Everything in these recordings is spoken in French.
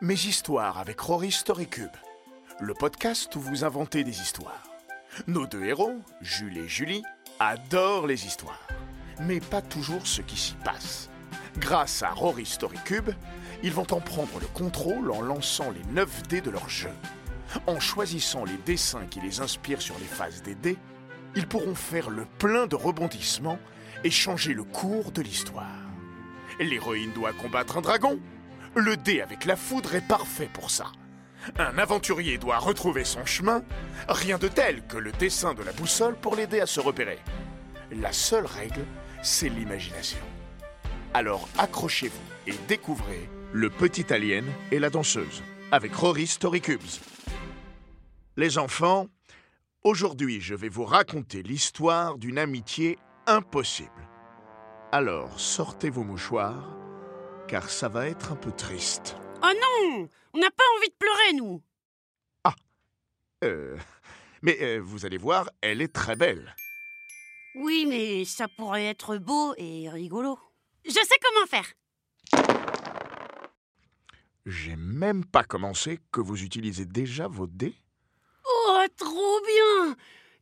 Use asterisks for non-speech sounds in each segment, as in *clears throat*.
Mes histoires avec Rory Storycube, le podcast où vous inventez des histoires. Nos deux héros, Jules et Julie, adorent les histoires, mais pas toujours ce qui s'y passe. Grâce à Rory Storycube, ils vont en prendre le contrôle en lançant les 9 dés de leur jeu. En choisissant les dessins qui les inspirent sur les phases des dés, ils pourront faire le plein de rebondissements et changer le cours de l'histoire. L'héroïne doit combattre un dragon. Le dé avec la foudre est parfait pour ça. Un aventurier doit retrouver son chemin. Rien de tel que le dessin de la boussole pour l'aider à se repérer. La seule règle, c'est l'imagination. Alors accrochez-vous et découvrez Le Petit Alien et la danseuse avec Rory Storycubes. Les enfants, aujourd'hui je vais vous raconter l'histoire d'une amitié impossible. Alors sortez vos mouchoirs, car ça va être un peu triste. Oh non On n'a pas envie de pleurer, nous Euh, mais euh, vous allez voir, elle est très belle. Oui, mais ça pourrait être beau et rigolo. Je sais comment faire J'ai même pas commencé que vous utilisez déjà vos dés. Oh, trop bien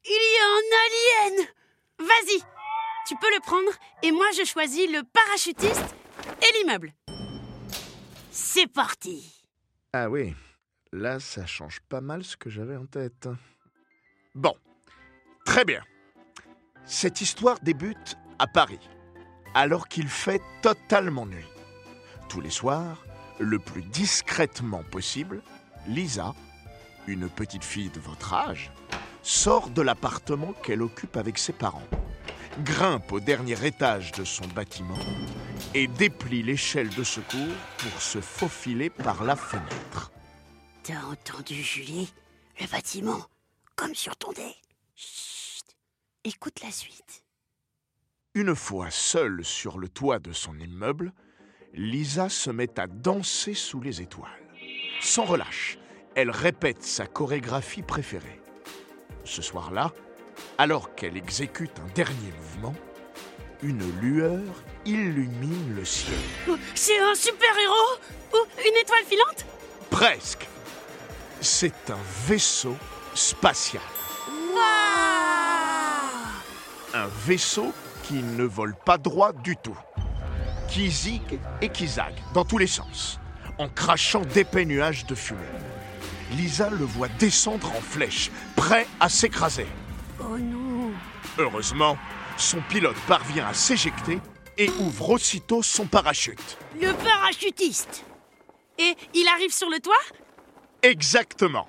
Il y a un alien Vas-y Tu peux le prendre, et moi je choisis le parachutiste et l'immeuble. C'est parti Ah oui, là ça change pas mal ce que j'avais en tête. Bon, très bien. Cette histoire débute à Paris, alors qu'il fait totalement nuit. Tous les soirs, le plus discrètement possible, Lisa, une petite fille de votre âge, sort de l'appartement qu'elle occupe avec ses parents, grimpe au dernier étage de son bâtiment et déplie l'échelle de secours pour se faufiler par la fenêtre. T'as entendu, Julie? Le bâtiment, comme sur ton dé. Chut Écoute la suite. Une fois seule sur le toit de son immeuble, Lisa se met à danser sous les étoiles. Sans relâche, elle répète sa chorégraphie préférée. Ce soir-là, alors qu'elle exécute un dernier mouvement, une lueur illumine le ciel. Oh, C'est un super-héros Ou une étoile filante? Presque. C'est un vaisseau spatial. Un vaisseau qui ne vole pas droit du tout. Qui zigue et qui zague dans tous les sens, en crachant d'épais nuages de fumée. Lisa le voit descendre en flèche, prêt à s'écraser. Oh non Heureusement, son pilote parvient à s'éjecter et ouvre aussitôt son parachute. Le parachutiste Et il arrive sur le toit? Exactement.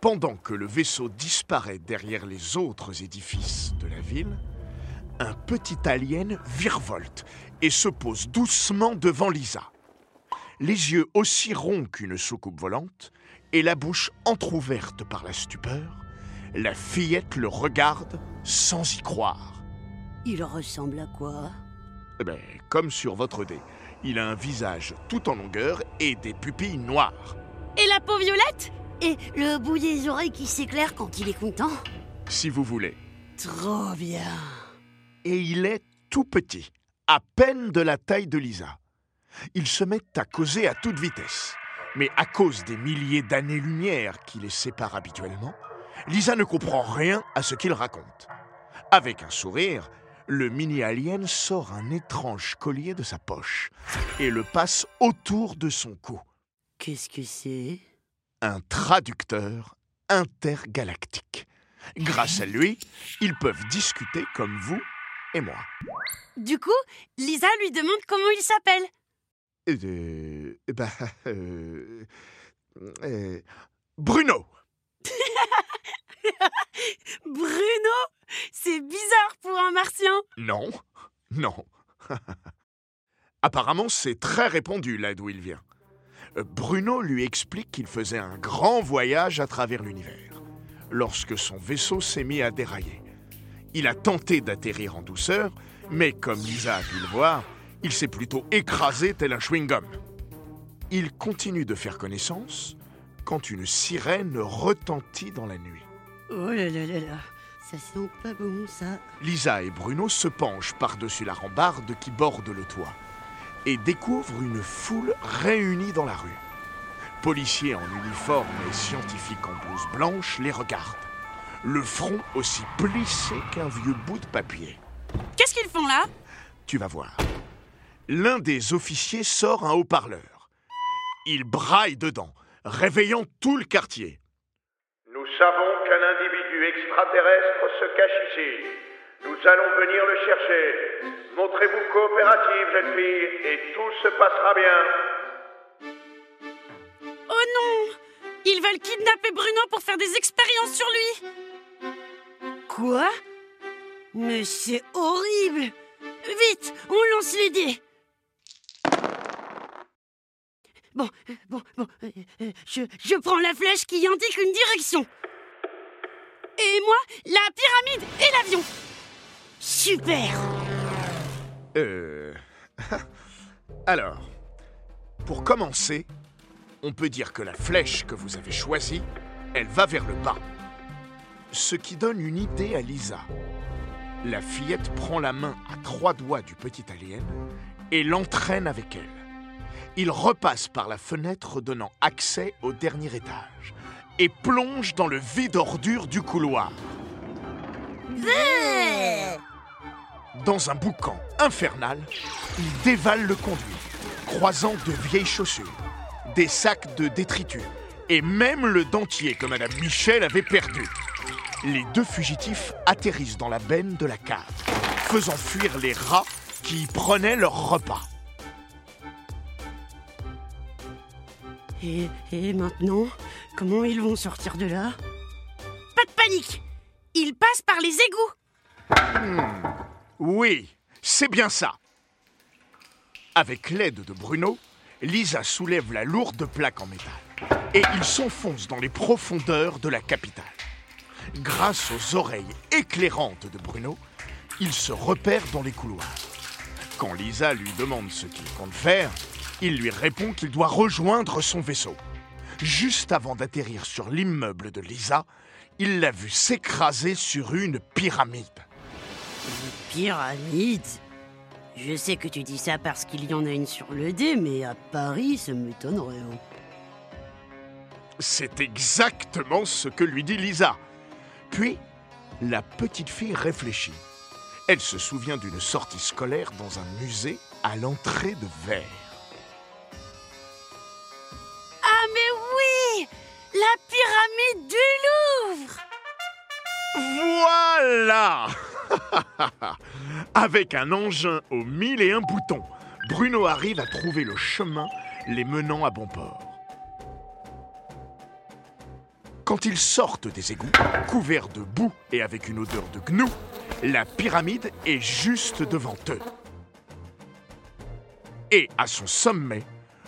Pendant que le vaisseau disparaît derrière les autres édifices de la ville, un petit alien virevolte et se pose doucement devant Lisa. Les yeux aussi ronds qu'une soucoupe volante et la bouche entr'ouverte par la stupeur, la fillette le regarde sans y croire. Il ressemble à quoi? Eh ben, comme sur votre dé, il a un visage tout en longueur et des pupilles noires. Et la peau violette? Et le bout des oreilles qui s'éclaire quand il est content? Si vous voulez. Trop bien et il est tout petit, à peine de la taille de Lisa. Ils se mettent à causer à toute vitesse. Mais à cause des milliers d'années-lumière qui les séparent habituellement, Lisa ne comprend rien à ce qu'il raconte. Avec un sourire, le mini-alien sort un étrange collier de sa poche et le passe autour de son cou. Qu'est-ce que c'est? Un traducteur intergalactique. Grâce à lui, ils peuvent discuter comme vous et moi. Du coup, Lisa lui demande comment il s'appelle. Euh, bah, euh, euh, Bruno. *laughs* Bruno? C'est bizarre Non, non. *laughs* Apparemment, c'est très répandu là d'où il vient. Euh, Bruno lui explique qu'il faisait un grand voyage à travers l'univers, lorsque son vaisseau s'est mis à dérailler. Il a tenté d'atterrir en douceur, mais comme Lisa a pu le voir, il s'est plutôt écrasé tel un chewing-gum. Il continue de faire connaissance quand une sirène retentit dans la nuit. Oh là là là là Ça sent pas bon, ça. Lisa et Bruno se penchent par-dessus la rambarde qui borde le toit et découvrent une foule réunie dans la rue. policier en uniforme et scientifique en blouse blanche les regarde. Le front aussi plissé qu'un vieux bout de papier. Qu'est-ce qu'ils font là? Tu vas voir. L'un des officiers sort un haut-parleur. Il braille dedans, réveillant tout le quartier. Nous savons qu'un individu extraterrestre se cache ici. Nous allons venir le chercher. Montrez-vous coopérative, jeune fille, et tout se passera bien. Oh non Ils veulent kidnapper Bruno pour faire des expériences sur lui Quoi? Mais c'est horrible Vite, on lance les dés Bon, bon, bon, euh, euh, je, je prends la flèche qui indique une direction. Et moi, la pyramide et l'avion. Super Euh... *laughs* Alors, pour commencer, on peut dire que la flèche que vous avez choisie, elle va vers le bas. Ce qui donne une idée à Lisa. La fillette prend la main à trois doigts du petit alien et l'entraîne avec elle. Il repasse par la fenêtre donnant accès au dernier étage et plonge dans le vide ordure du couloir. Dans un boucan infernal, il dévale le conduit, croisant de vieilles chaussures, des sacs de détritus et même le dentier que Madame Michel avait perdu. Les deux fugitifs atterrissent dans la benne de la cave, faisant fuir les rats qui y prenaient leur repas. Et, et maintenant, comment ils vont sortir de là Pas de panique Ils passent par les égouts Oui, c'est bien ça. Avec l'aide de Bruno, Lisa soulève la lourde plaque en métal et il s'enfonce dans les profondeurs de la capitale. Grâce aux oreilles éclairantes de Bruno, il se repère dans les couloirs. Quand Lisa lui demande ce qu'il compte faire, il lui répond qu'il doit rejoindre son vaisseau. Juste avant d'atterrir sur l'immeuble de Lisa, il l'a vu s'écraser sur une pyramide. Pyramide? Je sais que tu dis ça parce qu'il y en a une sur le dé, mais à Paris, ça m'étonnerait. hein. C'est exactement ce que lui dit Lisa. Puis, la petite fille réfléchit. Elle se souvient d'une sortie scolaire dans un musée à l'entrée de verre. Pyramide du Louvre Voilà *laughs* Avec un engin aux mille et un boutons, Bruno arrive à trouver le chemin les menant à bon port. Quand ils sortent des égouts, couverts de boue et avec une odeur de gnou, la pyramide est juste devant eux. Et à son sommet,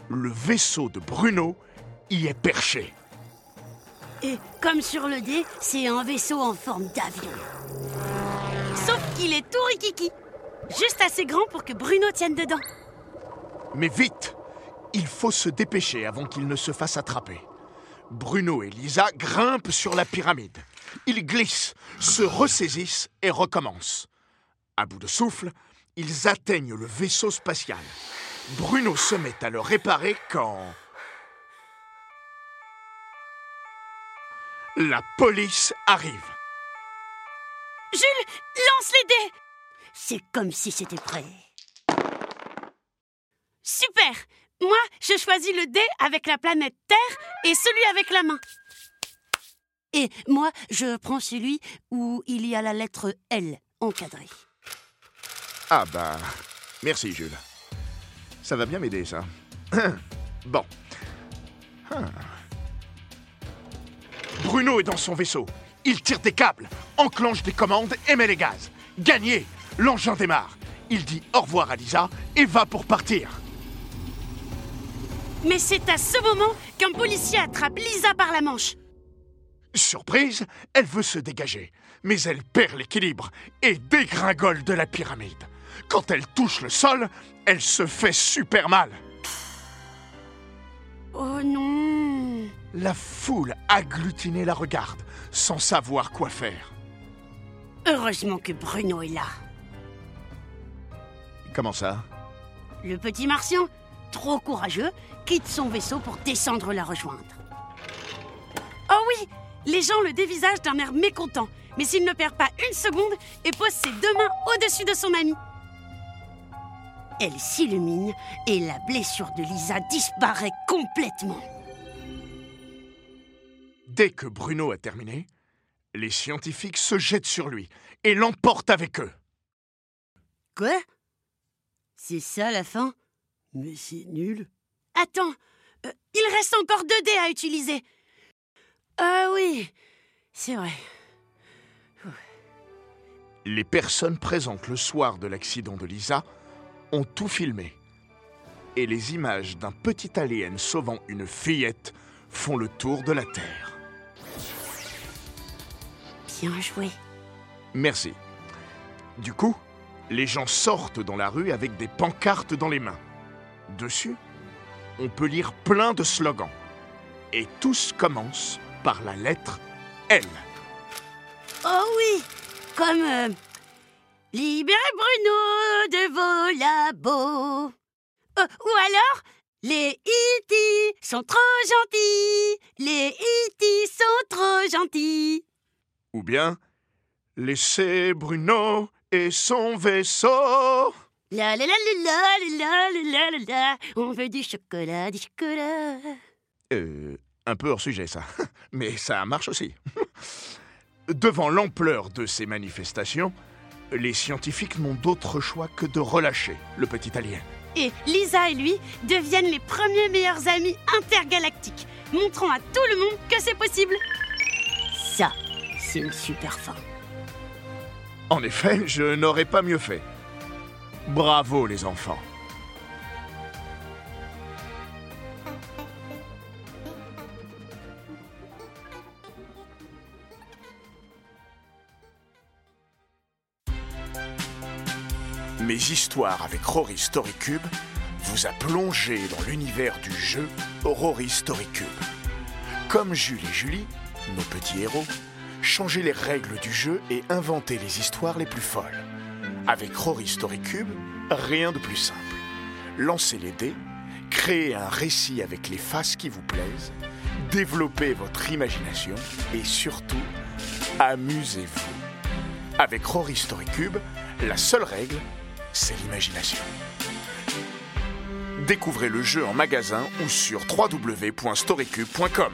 le vaisseau de Bruno y est perché. Et comme sur le dé, c'est un vaisseau en forme d'avion. Sauf qu'il est tout rikiki. Juste assez grand pour que Bruno tienne dedans. Mais vite Il faut se dépêcher avant qu'il ne se fasse attraper. Bruno et Lisa grimpent sur la pyramide. Ils glissent, se ressaisissent et recommencent. À bout de souffle, ils atteignent le vaisseau spatial. Bruno se met à le réparer quand... La police arrive. Jules, lance les dés C'est comme si c'était prêt. Super Moi, je choisis le dé avec la planète Terre et celui avec la main. Et moi, je prends celui où il y a la lettre L encadrée. Ah bah, merci Jules. Ça va bien m'aider ça. *clears throat* bon. Ah. Bruno est dans son vaisseau. Il tire des câbles, enclenche des commandes et met les gaz. Gagné L'engin démarre. Il dit au revoir à Lisa et va pour partir. Mais c'est à ce moment qu'un policier attrape Lisa par la manche. Surprise, elle veut se dégager, mais elle perd l'équilibre et dégringole de la pyramide. Quand elle touche le sol, elle se fait super mal. Oh non La foule agglutinée la regarde, sans savoir quoi faire. Heureusement que Bruno est là. Comment ça? Le petit martien, trop courageux, quitte son vaisseau pour descendre la rejoindre. Oh oui Les gens le dévisagent d'un air mécontent, mais s'il ne perd pas une seconde et pose ses deux mains au-dessus de son ami. Elle s'illumine et la blessure de Lisa disparaît complètement. Dès que Bruno a terminé, les scientifiques se jettent sur lui et l'emportent avec eux. Quoi? C'est ça la fin? Mais c'est nul. Attends, euh, il reste encore deux dés à utiliser. Ah oui, c'est vrai. Les personnes présentes le soir de l'accident de Lisa ont tout filmé. Et les images d'un petit alien sauvant une fillette font le tour de la Terre. Bien joué. Merci. Du coup, les gens sortent dans la rue avec des pancartes dans les mains. Dessus, on peut lire plein de slogans. Et tous commencent par la lettre L. Oh oui, comme euh, Libérez Bruno de vos labos. Euh, ou alors, les E.T. sont trop gentils. Les E.T. sont trop gentils. Ou bien Laissez Bruno et son vaisseau. La la la la la la la la on veut du chocolat, du chocolat. Euh, un peu hors sujet ça, *laughs* mais ça marche aussi. *laughs* Devant l'ampleur de ces manifestations, les scientifiques n'ont d'autre choix que de relâcher le petit alien. Et Lisa et lui deviennent les premiers meilleurs amis intergalactiques, montrant à tout le monde que c'est possible. Ça, c'est une super fin. En effet, je n'aurais pas mieux fait. Bravo les enfants. Mes histoires avec Rory Storycube vous a plongé dans l'univers du jeu Rory Storycube. Comme Jules et Julie, nos petits héros, changez les règles du jeu et inventez les histoires les plus folles. Avec Rory Storycube, rien de plus simple. Lancez les dés, créez un récit avec les faces qui vous plaisent, développez votre imagination et surtout, amusez-vous. Avec Rory Storycube, la seule règle, c'est l'imagination. Découvrez le jeu en magasin ou sur www.storycube.com.